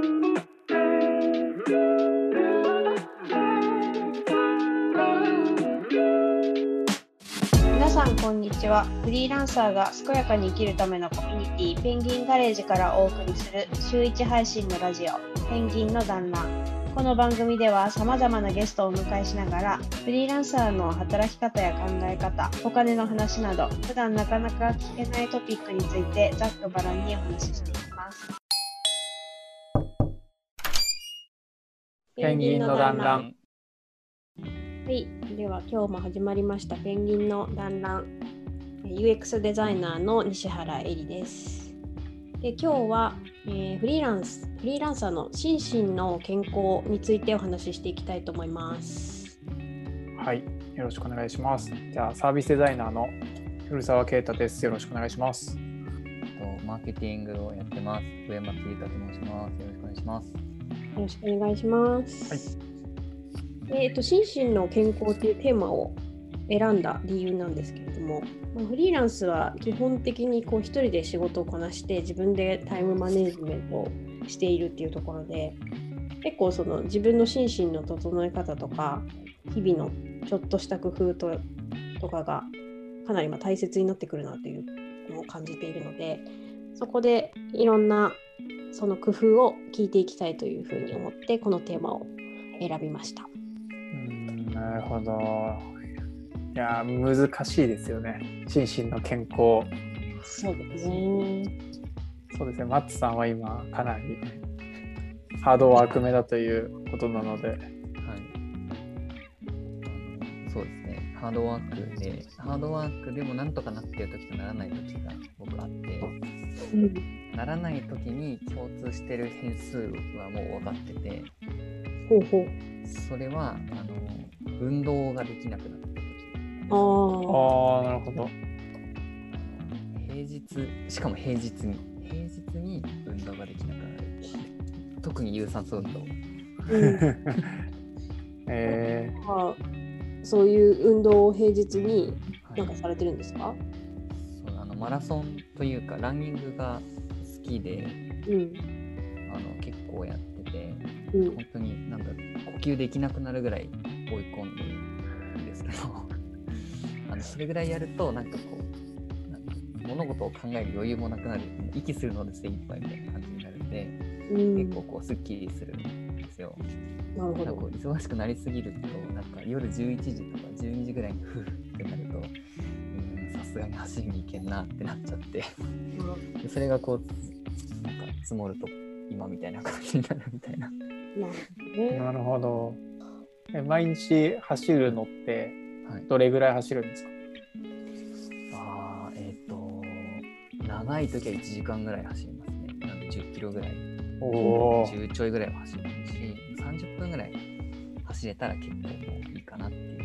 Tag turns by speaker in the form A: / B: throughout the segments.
A: 皆さんこんにちは。フリーランサーが健やかに生きるためのコミュニティペンギンガレージからお送りする週1配信のラジオペンギンの団らこの番組ではさまざまなゲストをお迎えしながらフリーランサーの働き方や考え方お金の話など普段なかなか聞けないトピックについてざっくばらんにお話ししていきます。
B: ペンギンの団らん。
A: はい、では今日も始まりましたペンギンの団らん UX デザイナーの西原恵里です。で今日は、えーフリーランスフリーランサーの心身の健康についてお話ししていきたいと思います。
B: はい、よろしくお願いします。じゃあ、サービスデザイナーの古澤啓太です。よろしくお願いします。
C: とマーケティングをやってます。上松裕太と申します。よろしくお願いします。
A: よろしくお願いします。えっ、と心身の健康というテーマを選んだ理由なんですけれども、まあ、フリーランスは基本的にこう一人で仕事をこなして自分でタイムマネジメントをしているっていうところで結構その自分の心身の整え方とか日々のちょっとした工夫ととかがかなりまあ大切になってくるなというのを感じているのでそこでいろんなその工夫を聞いていきたいというふうに思ってこのテーマを選びました。
B: うん、なるほど。いやー、難しいですよね。心身の健康。
A: そうですね。
B: そうですね。マッツさんは今、かなりハードワーク目だということなので。
C: ハードワークで、ハードワークでもなんとかなってる時とならない時が僕あって、
A: うん、
C: ならない時に共通してる変数はもう分かってて、
A: ほうほう。
C: それは、あの、運動ができなくなった時。
A: ああ。
B: ああ、なるほど。
C: 平日、しかも平日に、平日に運動ができなくなる。特に有酸素運動。
A: うん
B: え
A: あそういう運動を平日に
C: はい
A: なんかされてるんですか、
C: そうあのマラソンというかランニングが好きで
A: うん。
C: あの結構やってて
A: うん。
C: 本当になんか呼吸できなくなるぐらい追い込んでるんですけど あのそれぐらいやるとなんかこうなんか物事を考える余裕もなくなる息するので精一杯みたいな感じになるんで
A: うん、
C: 結構こうすっきりするんですよ。
A: なるほど
C: なんかこう。忙しくなりすぎるとなんか夜11時とか12時ぐらいにふうってなるとうんさすがに走りに行けんなってなっちゃって。でそれがこうなんか積もると今みたいな感じになるみたいな。
B: ー、なるほど。え毎日走るのって
C: はい、
B: どれぐらい走るんですか？
C: ああえっ、と長い時は1時間ぐらい走りますね。なんで10キロぐらい
B: おお。
C: 10ちょいぐらいは走るし30分ぐらい走れたら結構もういいかなっていう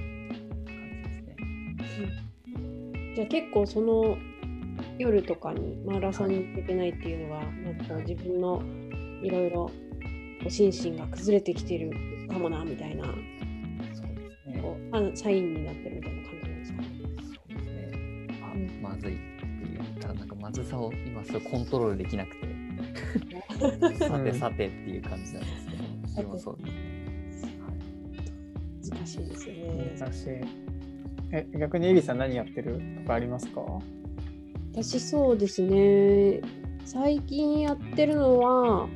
C: 感じですね。
A: じゃあ結構その夜とかにマラソンに行けてないっていうのが、なんか自分のいろいろ心身が崩れてきてるかもなみたいな
C: そうですね。
A: こうあサインになってるみたいな感じなんですか？
C: そうですね。あ
A: うん
C: まずいっていうただなんかまずさを今すごいコントロールできなくて さてさてっていう感じなんですけど、それもそうですね。はい
A: 難しいですよね。
B: 難しい。え、逆にエリさん何やってる？とかありますか？
A: 私そうですね最近やってるのは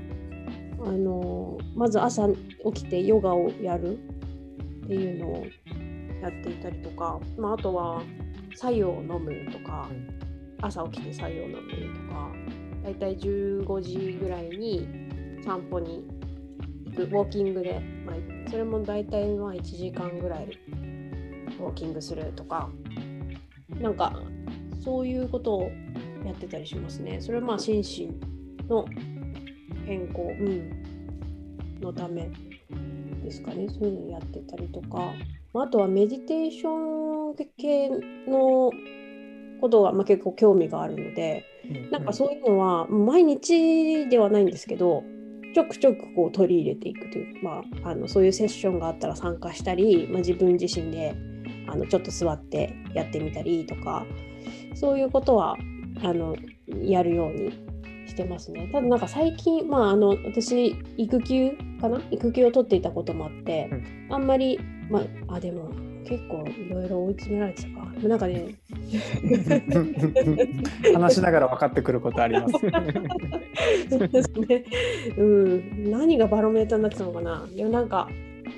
A: あのまず朝起きてヨガをやるっていうのをやっていたりとか、まあ、あとは白湯を飲むとか、
B: うん
A: 朝起きて白湯を飲むとかだいたい15時ぐらいに散歩に行くウォーキングで、まあ、それもだいたいまあ1時間ぐらいウォーキングするとかなんかそういうことをやってたりしますね。それはまあ心身の健康、うん、のためですかね。そういうのやってたりとか、まああとはメディテーション系のことがまあ結構興味があるので、なんかそういうのは毎日ではないんですけど、ちょくちょくこう取り入れていくという、まあ、あのそういうセッションがあったら参加したり、まあ、自分自身であのちょっと座ってやってみたりとかそういうことはあのやるようにししてますね。ただなんか最近、まああの私育休かな？育休を取っていたこともあって、あんまりまああでも結構いろいろ追い詰められてたか。なんかね
B: 話しながら分かってくることあります。
A: そうですね。うん、何がバロメーターになってたのかな。でもなんか、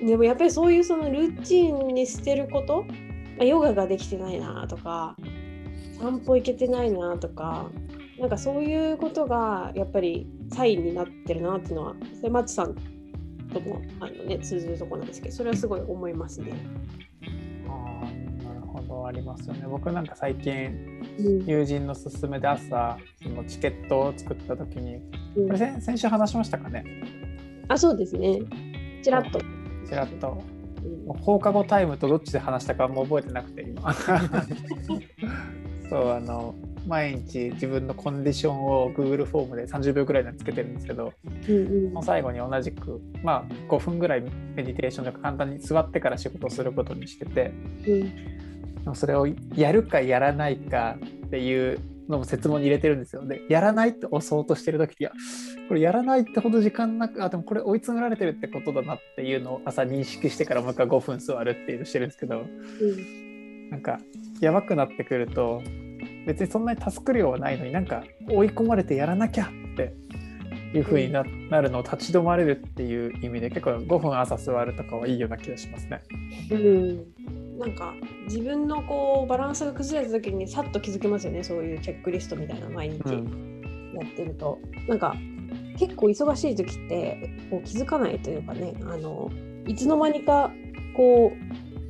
A: でもやっぱりそういうそのルーチンに捨てること、まあヨガができてないなとか、散歩行けてないなとか、なんかそういうことがやっぱりサインになってるなっていうのは、それマツさんともあの、ね、通ずるところなんですけど、それはすごい思いますね。
B: あーなるほどありますよね。僕なんか最近
A: うん
B: 友人の勧めで朝そのチケットを作った時に
A: うん
B: これ先先週話しましたかね？
A: あ、そうですね。ちらっと。
B: ちらっと
A: うん
B: 放課後タイムとどっちで話したかも覚えてなくて今 そうあの毎日自分のコンディションを Google フォームで30秒ぐらいでつけてるんですけど
A: うんうん。
B: 最後に同じくまあ5分ぐらいメディテーションとか簡単に座ってから仕事をすることにしてて
A: うん。
B: それをやるかやらないかっていうのも説問に入れてるんですよ。でやらないって押そうとしてる時いやこれやらないってほど時間なくあでもこれ追い詰められてるってことだなっていうのを朝認識してからもう一回5分座るっていうのをしてるんですけど
A: うん。
B: なんかやばくなってくると別にそんなにタスク量はないのになんか追い込まれてやらなきゃっていう風にな,、なるのを立ち止まれるっていう意味で結構5分朝座るとかはいいような気がしますね。
A: うん、なんか自分のこうバランスが崩れた時にさっと気づけますよね。そういうチェックリストみたいな毎日
B: うん。
A: やってると、なんか結構忙しい時ってこう気づかないというかねあのいつの間にかこ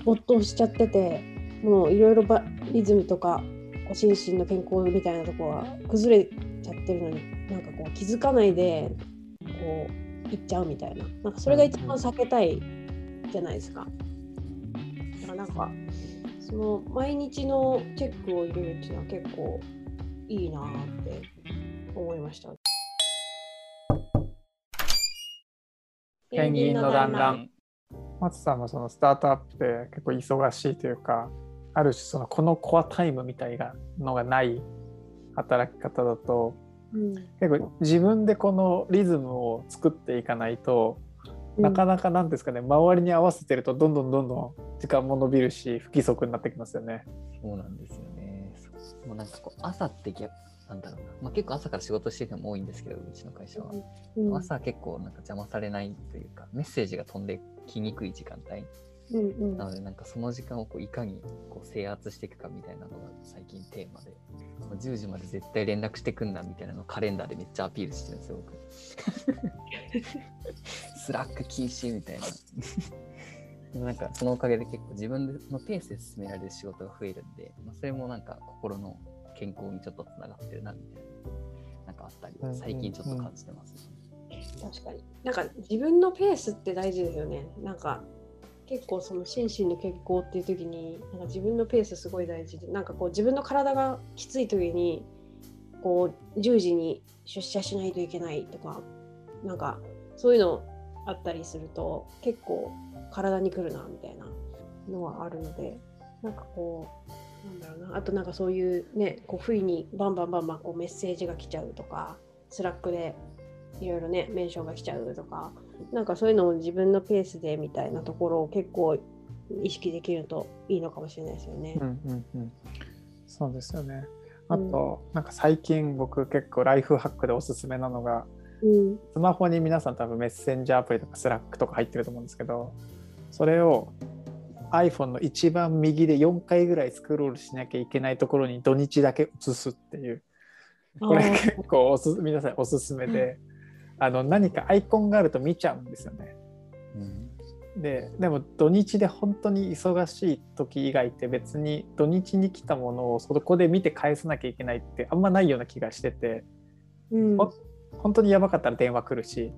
A: う没頭しちゃっててもういろいろばリズムとか心身の健康みたいなところは崩れちゃってるのになんかこう気づかないでこういっちゃうみたいななんかそれが一番避けたいじゃないですか。だからなんかその毎日のチェックを入れるっていうのは結構いいなって思いました。
B: ペンギンの団らん松さんもそのスタートアップで結構忙しいというかある種そのこのコアタイムみたいなのがない働き方だと
A: うん
B: 結構自分でこのリズムを作っていかないと、なかなかなんですかね周りに合わせてるとどんどんどんどん時間も伸びるし不規則になってきますよね。
C: そうなんですよね。もうなんかこう朝って逆なんだろうな、まあ、結構朝から仕事してる人も多いんですけど、うちの会社は。
A: うん
C: 朝結構なんか邪魔されないというか、メッセージが飛んできにくい時間帯。
A: うんうん
C: なのでなんかその時間をこういかにこう制圧していくかみたいなのが最近テーマで、もう10時まで絶対連絡してくんなみたいなのをカレンダーでめっちゃアピールしてるんですよ、僕。Slack 禁止みたいな。でもなんかそのおかげで結構自分のペースで進められる仕事が増えるんで、まあ、それもなんか心の健康にちょっとつながってるなみたいな、なんかあったり
B: うんうんうん、
C: 最近ちょっと感じてます、
A: 確かに。なんか自分のペースって大事ですよね。なんか結構その心身の健康っていう時になんか自分のペースすごい大事でなんかこう自分の体がきつい時にこう10時に出社しないといけないとかなんかそういうのあったりすると結構体にくるなみたいなのはあるのでなんかこうなんだろうなあとなんかそういうねこう不意にバンバンバンバンこうメッセージが来ちゃうとか Slack でいろいろねメンションが来ちゃうとかなんかそういうのを自分のペースでみたいなところを結構意識できるといいのかもしれないですよね。
B: う。んうんうん、そうですよね。あと、なんか最近僕結構ライフハックでおすすめなのが
A: うん。
B: スマホに皆さん多分メッセンジャーアプリとか Slack とか入ってると思うんですけどそれを iPhone の一番右で4回ぐらいスクロールしなきゃいけないところに土日だけ移すっていう。これ結構おす 皆さんおすすめであの何かアイコンがあると見ちゃうんですよね。
C: うん
B: ででも土日で本当に忙しい時以外って別に土日に来たものをそこで見て返さなきゃいけないってあんまないような気がしてて
A: うん
B: ほ本当にやばかったら電話来るし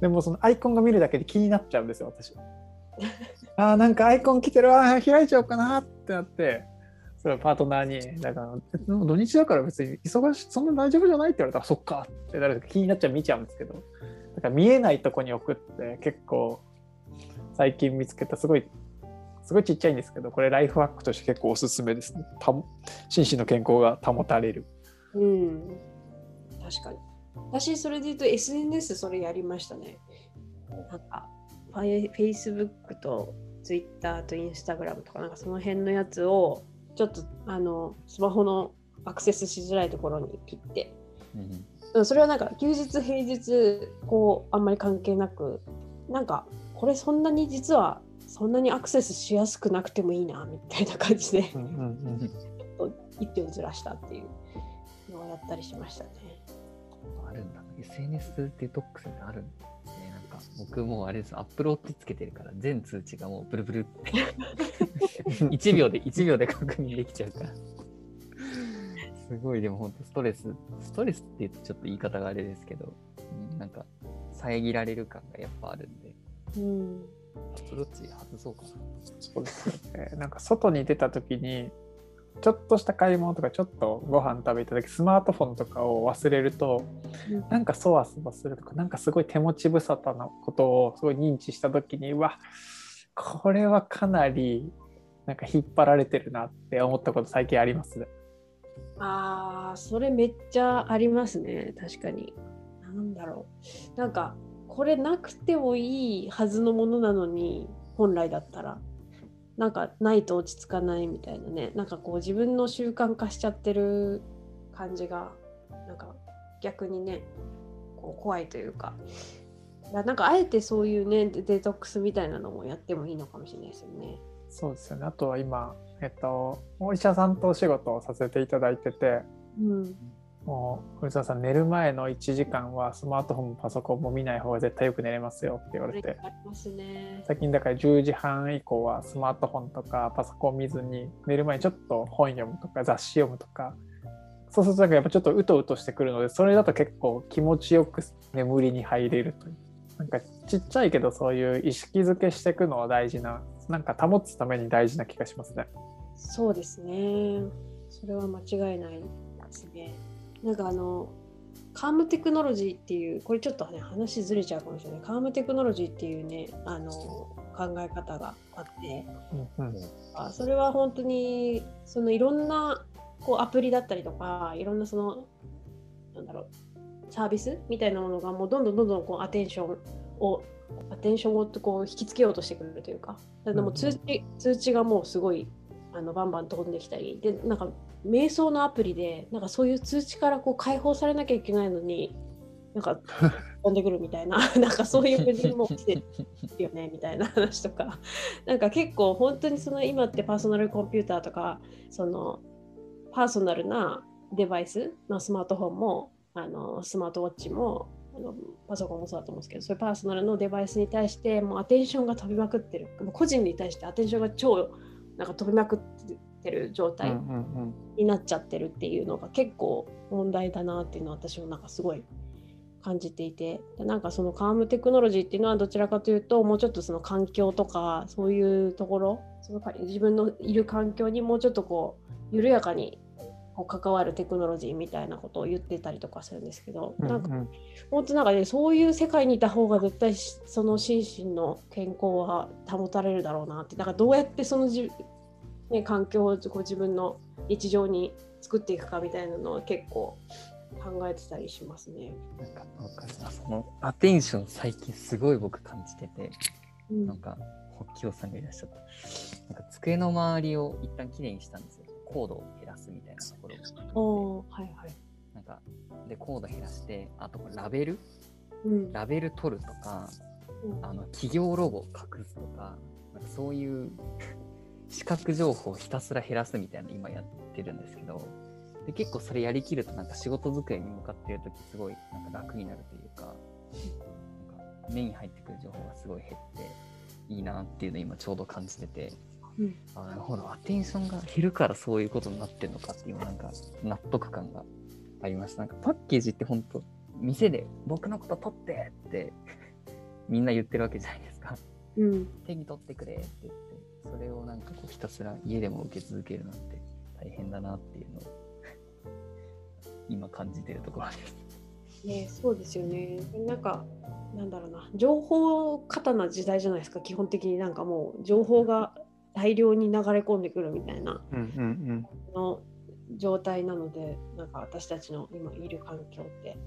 B: でもそのアイコンが見るだけで気になっちゃうんですよ私。あーなんかアイコン来てるわー開いちゃおうかなってなってそれをパートナーに「だから土日だから別に忙しいそんな大丈夫じゃない?」って言われたら「そっか」ってなると気になっちゃう見ちゃうんですけどだから見えないとこに置くって結構最近見つけたすごいすごいちっちゃいんですけどこれライフハックとして結構おすすめですねた心身の健康が保たれる。
A: うん、確かに。私、それで言うと SNS それやりましたね。なんか、Facebook と Twitter と Instagram とか、なんかその辺のやつを、ちょっとあのスマホのアクセスしづらいところに切って、
C: うん
A: うんそれはなんか休日平日こうあんまり関係なくなんかこれそんなに実はそんなにアクセスしやすくなくてもいいなみたいな感じで
B: うんうん
A: 一手をずらしたっていうのをやったりしましたね。
C: あるんだ。SNS デトックスってあるんですね。なんか僕もうあれです。アップロードつけてるから全通知がもうブルブルって 1秒で1秒で確認できちゃうから。すごいでも本当ストレス、ストレスって言うとちょっと言い方があれですけど、うんなんか遮られる感がやっぱあるんで、
A: うん、
C: アップローチ外そうかな。
B: そうですよね。なんか外に出た時にちょっとした買い物とかちょっとご飯食べた時スマートフォンとかを忘れると
A: うん
B: なんかそわそわするとかなんかすごい手持ち無沙汰なことをすごい認知した時にうわこれはかなりなんか引っ張られてるなって思ったこと最近ありますね。
A: あーそれめっちゃありますね確かに。なんだろうなんかこれなくてもいいはずのものなのに本来だったらなんかないと落ち着かないみたいなねなんかこう自分の習慣化しちゃってる感じがなんか逆にねこう怖いというかなんかあえてそういうねデデトックスみたいなのもやってもいいのかもしれないですよね。
B: そうですよね。あとは今、えっと、お医者さんとお仕事をさせていただいてて、
A: うん、
B: もう古澤さん寝る前の1時間はスマートフォンもパソコンも見ない方が絶対よく寝れますよって言われて。最近だから10時半以降はスマートフォンとかパソコン見ずに寝る前にちょっと本読むとか雑誌読むとかそうするとなんかやっぱちょっとうとうとしてくるのでそれだと結構気持ちよく眠りに入れるというなんかちっちゃいけどそういう意識づけしていくのは大事ななんか保つために大事な気がしますね。
A: そうですね。それは間違いないですね。なんかあの、カームテクノロジーっていう、これちょっとね、話ずれちゃうかもしれない。カームテクノロジーっていうね、あの、考え方があって、
B: うんうん。
A: あそれは本当に、そのいろんなこうアプリだったりとか、いろんなその、なんだろう、サービスみたいなものがもうどんどんどんどんこうアテンションをアテンションをこう引きつけようとしてくるというか、でも通知,、通知がもうすごいあのバンバン飛んできたり、でなんか瞑想のアプリでなんかそういう通知からこう解放されなきゃいけないのに、なんか飛んでくるみたいな、なんかそういう矛盾も起きてるよね みたいな話とか、なんか結構本当にその今ってパーソナルコンピューターとか、そのパーソナルなデバイスのスマートフォンもあのスマートウォッチもあのパソコンもそうだと思うんですけどそういうパーソナルのデバイスに対してもうアテンションが飛びまくってる。もう個人に対してアテンションが超なんか飛びまくってる状態になっちゃってるっていうのが結構問題だなっていうのは私もなんかすごい感じていて。でなんかそのカームテクノロジーっていうのはどちらかというともうちょっとその環境とかそういうところそのか自分のいる環境にもうちょっとこう緩やかにこう関わるテクノロジーみたいなことを言ってたりとかするんですけど、
B: うん
A: なんか
B: うん
A: 本当なんかねそういう世界にいた方が絶対しその心身の健康は保たれるだろうなって。だからどうやってそのじ、ね、環境をこう自分の日常に作っていくかみたいなのは結構考えてたりしますね。
C: なんかわかるなそのアテンション最近すごい僕感じてて、
A: うん
C: なんか、ホッキョさんがいらっしゃった。なんか机の周りを一旦きれいにしたんですよ。コードを減らすみたいなところを。
A: はいはい。
C: なんか、で、コード減らして、あとラベル？
A: うん
C: ラベル取るとか、
A: うん
C: あの、企業ロゴ隠すとか、なんかそういう視覚情報をひたすら減らすみたいなの今やってるんですけど、で結構それやりきるとなんか仕事机に向かってる時すごいなんか楽になるというか、なんか目に入ってくる情報がすごい減っていいなっていうのを今ちょうど感じてて、
A: うん
C: あなるほど、アテンションが減るからそういうことになってるのかっていうなんか納得感がありました。なんかパッケージって本当店で僕のこと取ってってみんな言ってるわけじゃないですか。
A: うん
C: 手に取ってくれって言って、それをなんかこうひたすら家でも受け続けるなんて大変だなっていうのを 今感じてるところです。
A: ね、そうですよね。なんか、なんだろうな、情報過多な時代じゃないですか、基本的になんかもう情報が大量に流れ込んでくるみたいな。
B: うんうん
A: あの状態なのでなんか私たちの今いる環境って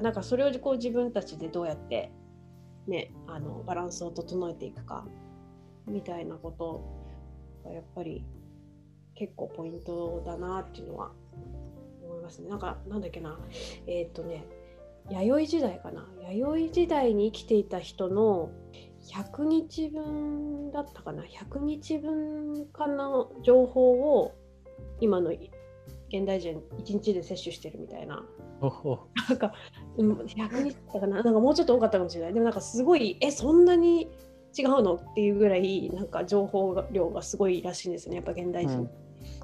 A: なんかそれをこう自分たちでどうやって、ね、あのバランスを整えていくかみたいなことがやっぱり結構ポイントだなっていうのは思いますね。なんかなんだっけな。えーっとね弥生時代かな。弥生時代に生きていた人の100日分だったかな。100日分かの情報を今の現代人1日で摂取してるみたいな。なんかうん100日だったかな。なんかもうちょっと多かったかもしれない。でもなんかすごいえそんなに違うの？っていうぐらいなんか情報量がすごいらしいんですね。やっぱ現代人。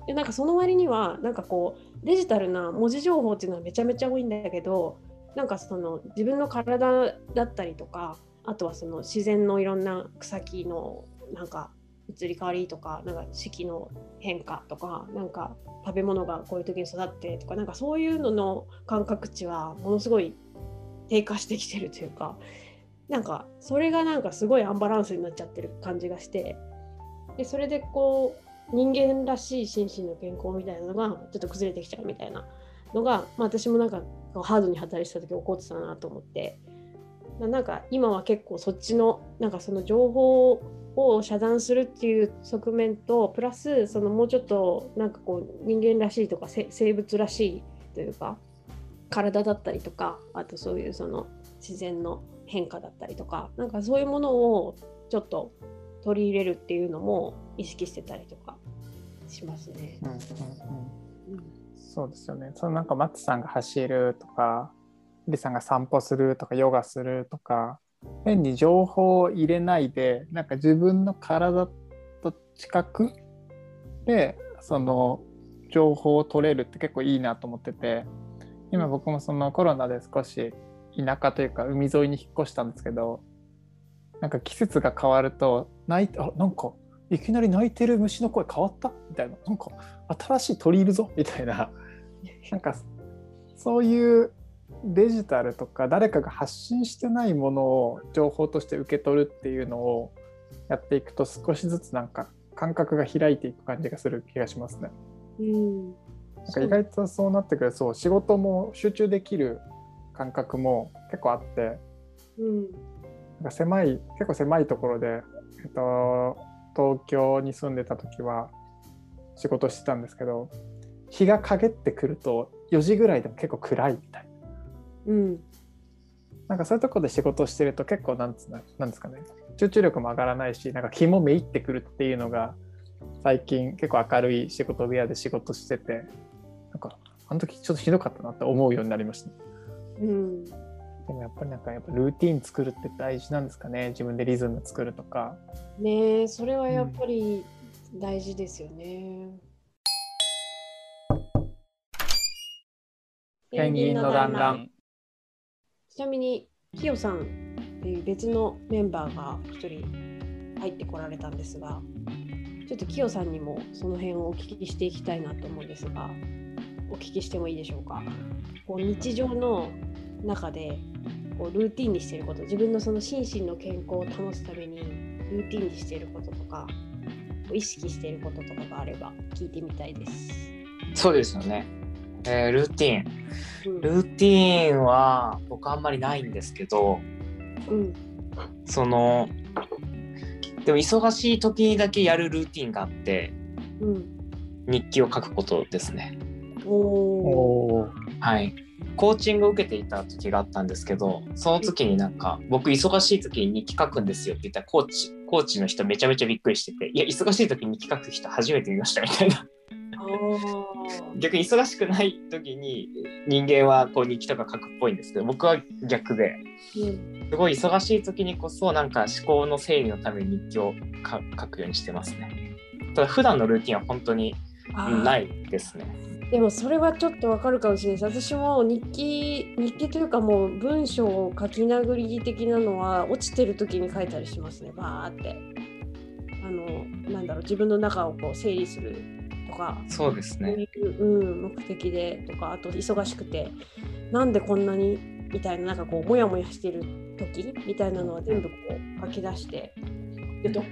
A: でなんかその割にはなんかこうデジタルな文字情報っていうのはめちゃめちゃ多いんだけどなんかその自分の体だったりとかあとはその自然のいろんな草木のなんか移り変わりとかなんか四季の変化とかなんか食べ物がこういう時に育ってとかなんかそういうのの感覚値はものすごい低下してきてるというかなんかそれがなんかすごいアンバランスになっちゃってる感じがしてでそれでこう人間らしい心身の健康みたいなのがちょっと崩れてきちゃうみたいなのが、まあ、私もなんかハードに働いてた時起こってたなと思って。なんか今は結構そっちのなんかその情報を遮断するっていう側面とプラスそのもうちょっとなんかこう人間らしいとか生物らしいというか体だったりとかあとそういうその自然の変化だったりとかなんかそういうものをちょっと取り入れるっていうのも意識してたりとかしますね。
B: うんうんうん
A: うん
B: そうですよね。そのなんかマッツさんが走るとか、リさんが散歩するとか、ヨガするとか、変に情報を入れないで、なんか自分の体と近くで、その情報を取れるって結構いいなと思ってて、今僕もそのコロナで少し田舎というか海沿いに引っ越したんですけど、なんか季節が変わると、泣いて、あ、なんかいきなり泣いてる虫の声変わった？みたいな、なんか新しい鳥いるぞ？みたいな。なんかそういうデジタルとか誰かが発信してないものを情報として受け取るっていうのをやっていくと少しずつなんか感覚が開いていく感じがする気がしますね。
A: うん
B: なんか意外とそうなってくるとそう仕事も集中できる感覚も結構あって
A: うん。
B: なんか狭い結構狭いところで、えっと、東京に住んでた時は仕事してたんですけど日が陰ってくると4時ぐらいでも結構暗いみたいな。
A: うん。
B: なんかそういうところで仕事をしてると結構なんつなんですかね集中力も上がらないしなんか気もめいってくるっていうのが最近結構明るい仕事部屋で仕事しててなんかあの時ちょっとひどかったなって思うようになりました、
A: うん。
B: でもやっぱりなんかやっぱルーティン作るって大事なんですかね。自分でリズム作るとか。
A: ねえそれはやっぱり大事ですよね。
B: ペンギンの団らん。
A: ちなみにキヨさんっていう別のメンバーが一人入ってこられたんですがちょっとキヨさんにもその辺をお聞きしていきたいなと思うんですがお聞きしてもいいでしょうか？こう日常の中でこうルーティンにしていること自分のその心身の健康を保つためにルーティンにしていることとか意識していることとかがあれば聞いてみたいです。
D: そうですよね。えールーティン。
A: うん
D: ルーティンは僕あんまりないんですけど、
A: うん
D: その、でも忙しい時にだけやるルーティンがあって、
A: うん、
D: 日記を書くことですね。
A: おお
B: お
D: はい。コーチングを受けていた時があったんですけど、その時になんか、僕忙しい時に日記書くんですよって言ったら、コーチ、コーチの人めちゃめちゃびっくりしてて、いや、忙しい時に日記書く人初めて見ましたみたいな。
A: あ
D: 逆に忙しくない時に人間はこう日記とか書くっぽいんですけど、僕は逆で、
A: うん
D: すごい忙しい時にこそなんか思考の整理のために日記をか書くようにしてますね。ただ普段のルーティンは本当にないですね。
A: でもそれはちょっとわかるかもしれないです。私も日記日記というかもう文章を書き殴り的なのは落ちてる時に書いたりしますね。バーって。あのなんだろう自分の中をこう整理するとか。
D: そうですね。
A: いう、うん、目的でとかあと忙しくてなんでこんなにみたいななんかこうモヤモヤしてる時みたいなのは全部こう書き出してでど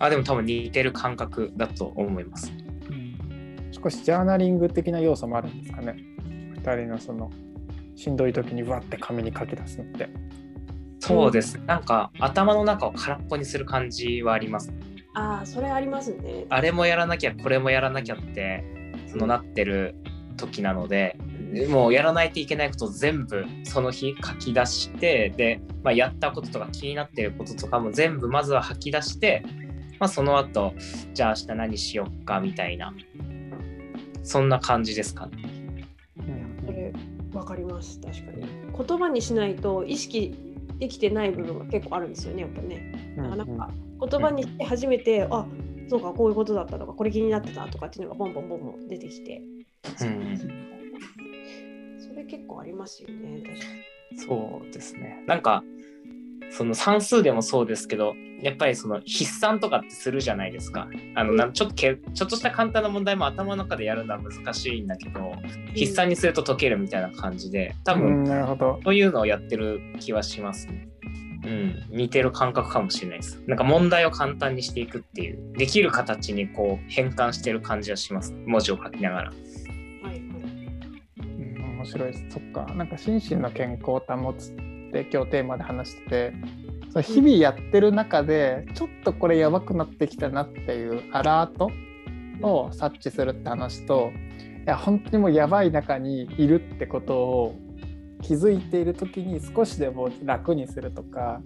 D: あ、でも多分似てる感覚だと思います。
B: 少しジャーナリング的な要素もあるんですかね2人のそのしんどい時にわって紙に書き出すのって
D: そうです。なんか頭の中を空っぽにする感じはあります。
A: ああ、それありますね。
D: あれもやらなきゃこれもやらなきゃってそのなってる時なのでもうやらないといけないことを全部その日書き出してで、まあ、やったこととか気になってることとかも全部まずは吐き出して、まあ、その後じゃあ明日何しよっかみたいなそんな感じですかね。
A: それわかります確かに。言葉にしないと意識できてない部分が結構あるんですよねやっぱね。
B: うん
A: なんか言葉にして初めて、あそうかこういうことだったとかこれ気になってたとかっていうのがボンボンボンボン出てきて。
D: うん。
A: それ結構ありますよね確かに。
D: そうですね。なんか、その算数でもそうですけど、やっぱりその筆算とかってするじゃないですか。あのなんちょっとけちょっとした簡単な問題も頭の中でやるのは難しいんだけど、筆算にすると解けるみたいな感じで、多
B: う
D: 分
B: んなるほど
D: そういうのをやってる気はしますね。うん、似てる感覚かもしれないです。なんか問題を簡単にしていくっていう、できる形にこう変換してる感じはします。文字を書きながら。
A: はいはい
B: うん面白いです。そっか。なんか心身の健康を保つって今日テーマで話してて、その日々やってる中でちょっとこれやばくなってきたなっていうアラートを察知するって話と、いや本当にもうやばい中にいるってことを気づいている時に少しでも楽にするとか、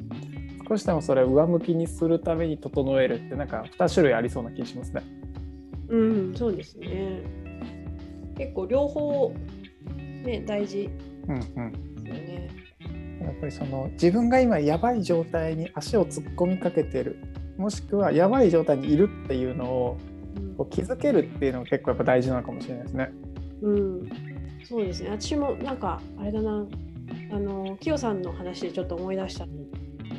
B: 少しでもそれを上向きにするために整えるってなんか2種類ありそうな気がしますね。
A: うんそうですね。結構両方ね大事。
B: うんうん。
A: ですよね
B: やっぱりその自分が今やばい状態に足を突っ込みかけてるもしくはやばい状態にいるっていうのを
A: うん
B: こう気づけるっていうのが結構やっぱ大事なのかもしれないですね。
A: うん、そうですね。私もなんかあれだな、あのキヨさんの話でちょっと思い出したの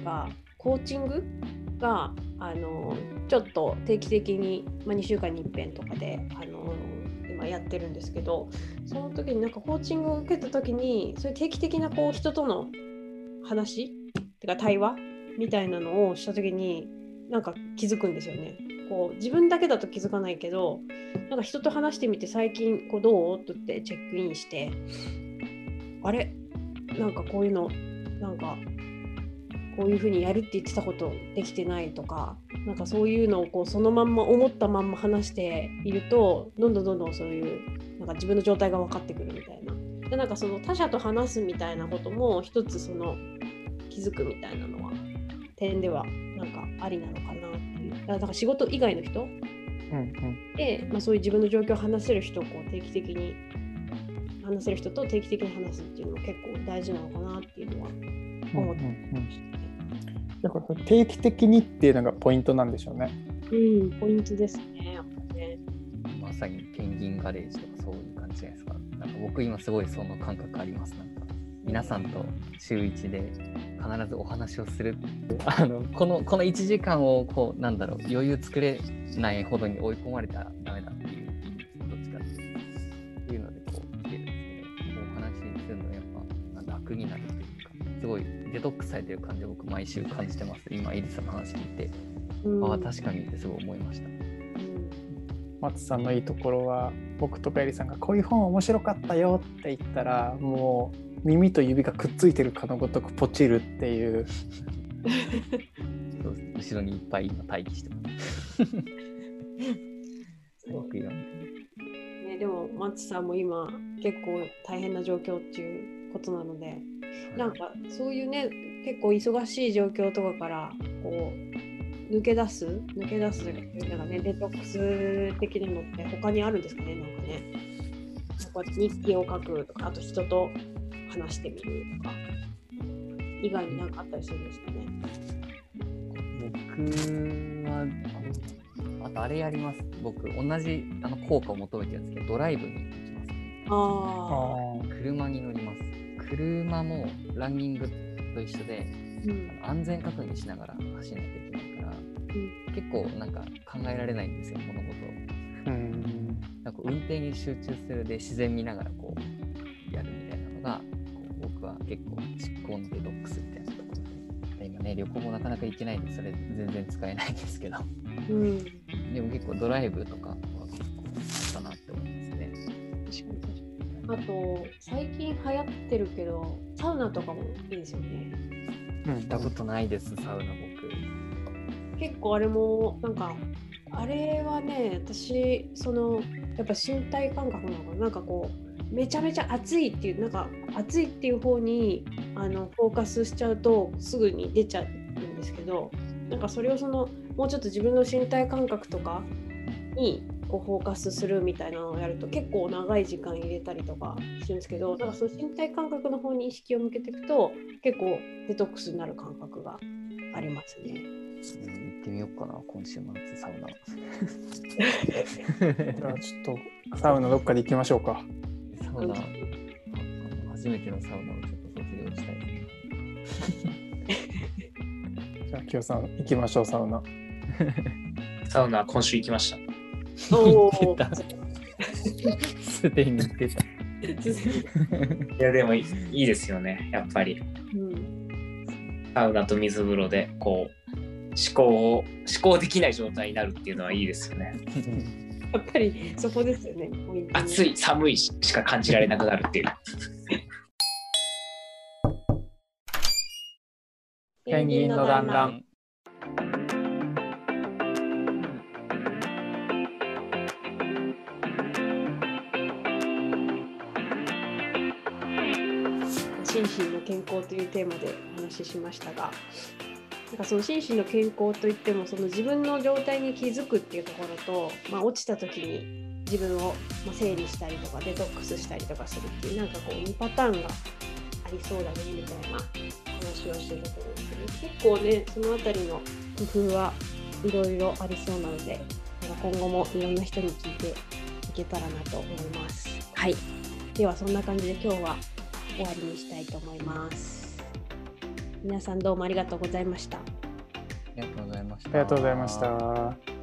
A: が、コーチングがあのちょっと定期的に、まあ、2週間に一遍とかであの今やってるんですけど、その時になんかコーチングを受けた時に、そういう定期的なこう人との話？てか対話？みたいなのをした時になんか気づくんですよね。こう自分だけだと気づかないけどなんか人と話してみて最近こうどう？って言ってチェックインして。あれ？なんかこういうのなんかこういうふうにやるって言ってたことできてないとかなんかそういうのをこうそのまんま思ったまんま話しているとどんどんどんどんそういうなんか自分の状態が分かってくるみたいな。でなんかその他者と話すみたいなことも一つその気づくみたいなのは点ではなんかありなのかなっていう。だから仕事以外の人
B: うんうん
A: で、まあ、そういう自分の状況を話せる人をこう定期的に話せる人と定期的に話すっていうのは結構大事なのかなっていうのは思って
B: うんうんうんだから定期的にっていうのがポイントなんでしょうね。
A: うん、ポイントですね、ね。
C: まさにペンギンガレージとかそういう感じじゃないですか？なんか僕今すごいその感覚あります。なんか皆さんと週1で必ずお話をするあのこのこの1時間をこうなんだろう余裕作れないほどに追い込まれたらダメだっていうどっちかっていうのでこう来てるんですけどお話しするのやっぱ楽になるというかすごいデトックスされてる感じを僕毎週感じてます今イリさんの話聞いて、
A: うん、
C: ああ確かにってすごい思いました。
A: うん。
B: 松さんのいいところは僕とかエリさんがこういう本面白かったよって言ったらもう耳と指がくっついてるかのごとくポチるっていう。
C: 後ろにいっぱい今待機してます。僕読んで。
A: ね、でも、マッチさんも今、結構大変な状況っていうことなので、なんかそういうね、結構忙しい状況とかから、こう、抜け出す、抜け出す、なんかね、デトックス的なのって他にあるんですかね、なんかね。こうやって日記を書くとか、あと人と話してみるとか、以外になんかあったりするんですかね？
C: 僕は、あとあれやります。僕、同じあの効果を求めてるんですけど、ドライブに行きますね。
A: ああ、
C: 車に乗ります。車もランニングと一緒で、
A: うん
C: 安全確認しながら走らなきゃいけない結構なんか考えられないんですよ、物事を。
B: うん。
C: なんか運転に集中するで自然見ながらこうやるみたいなのがこう僕は結構執行のデトックスみたいなところで。で今ね旅行もなかなか行けないんでそれ全然使えないんですけど。
A: うん、
C: でも結構ドライブとかは結構あったなって思い
A: あと最近流行ってるけどサウナとかもいいですよね。
B: うん。
C: 行ったことないです、サウナ僕。
A: 結構あれもなんかあれはね私そのやっぱ身体感覚なのかななんかこうめちゃめちゃ暑いっていうなんか暑いっていう方にあのフォーカスしちゃうとすぐに出ちゃうんですけどなんかそれをそのもうちょっと自分の身体感覚とかにこうフォーカスするみたいなのをやると結構長い時間入れたりとかするんですけどなんかその身体感覚の方に意識を向けていくと結構デトックスになる感覚がありますね。
C: うん行ってみようかな、今週末サウナ。
B: じゃあちょっとサウナどっかで行きましょうか。
C: サウナ、初めてのサウナをちょっと卒業したいです。
B: じゃあ清さん行きましょうサウナ。
D: サウナ今週行きました。
A: お
C: 行ってたすでに行ってた。
D: いやでもいいいいですよね、やっぱり。
A: うん、
D: サウナと水風呂でこう思考を思考できない状態になるっていうのはいいですよね。
A: やっぱりそこですよね。
D: 暑い寒いししか感じられなくなるっていう。
B: ペンギンの団らん。
A: 心身の健康というテーマでお話ししましたが、なんかその心身の健康といってもその自分の状態に気づくっていうところと、まあ、落ちた時に自分を整理したりとかデトックスしたりとかするっていうなんかこう2パターンがありそうだねみたいな話をしてたと思うんですけど結構ねそのあたりの工夫はいろいろありそうなのでなんか今後もいろんな人に聞いていけたらなと思います。はい、ではそんな感じで今日は終わりにしたいと思います。皆さんどうもありがとうございました。
C: ありがとうございました。
B: ありがとうございました。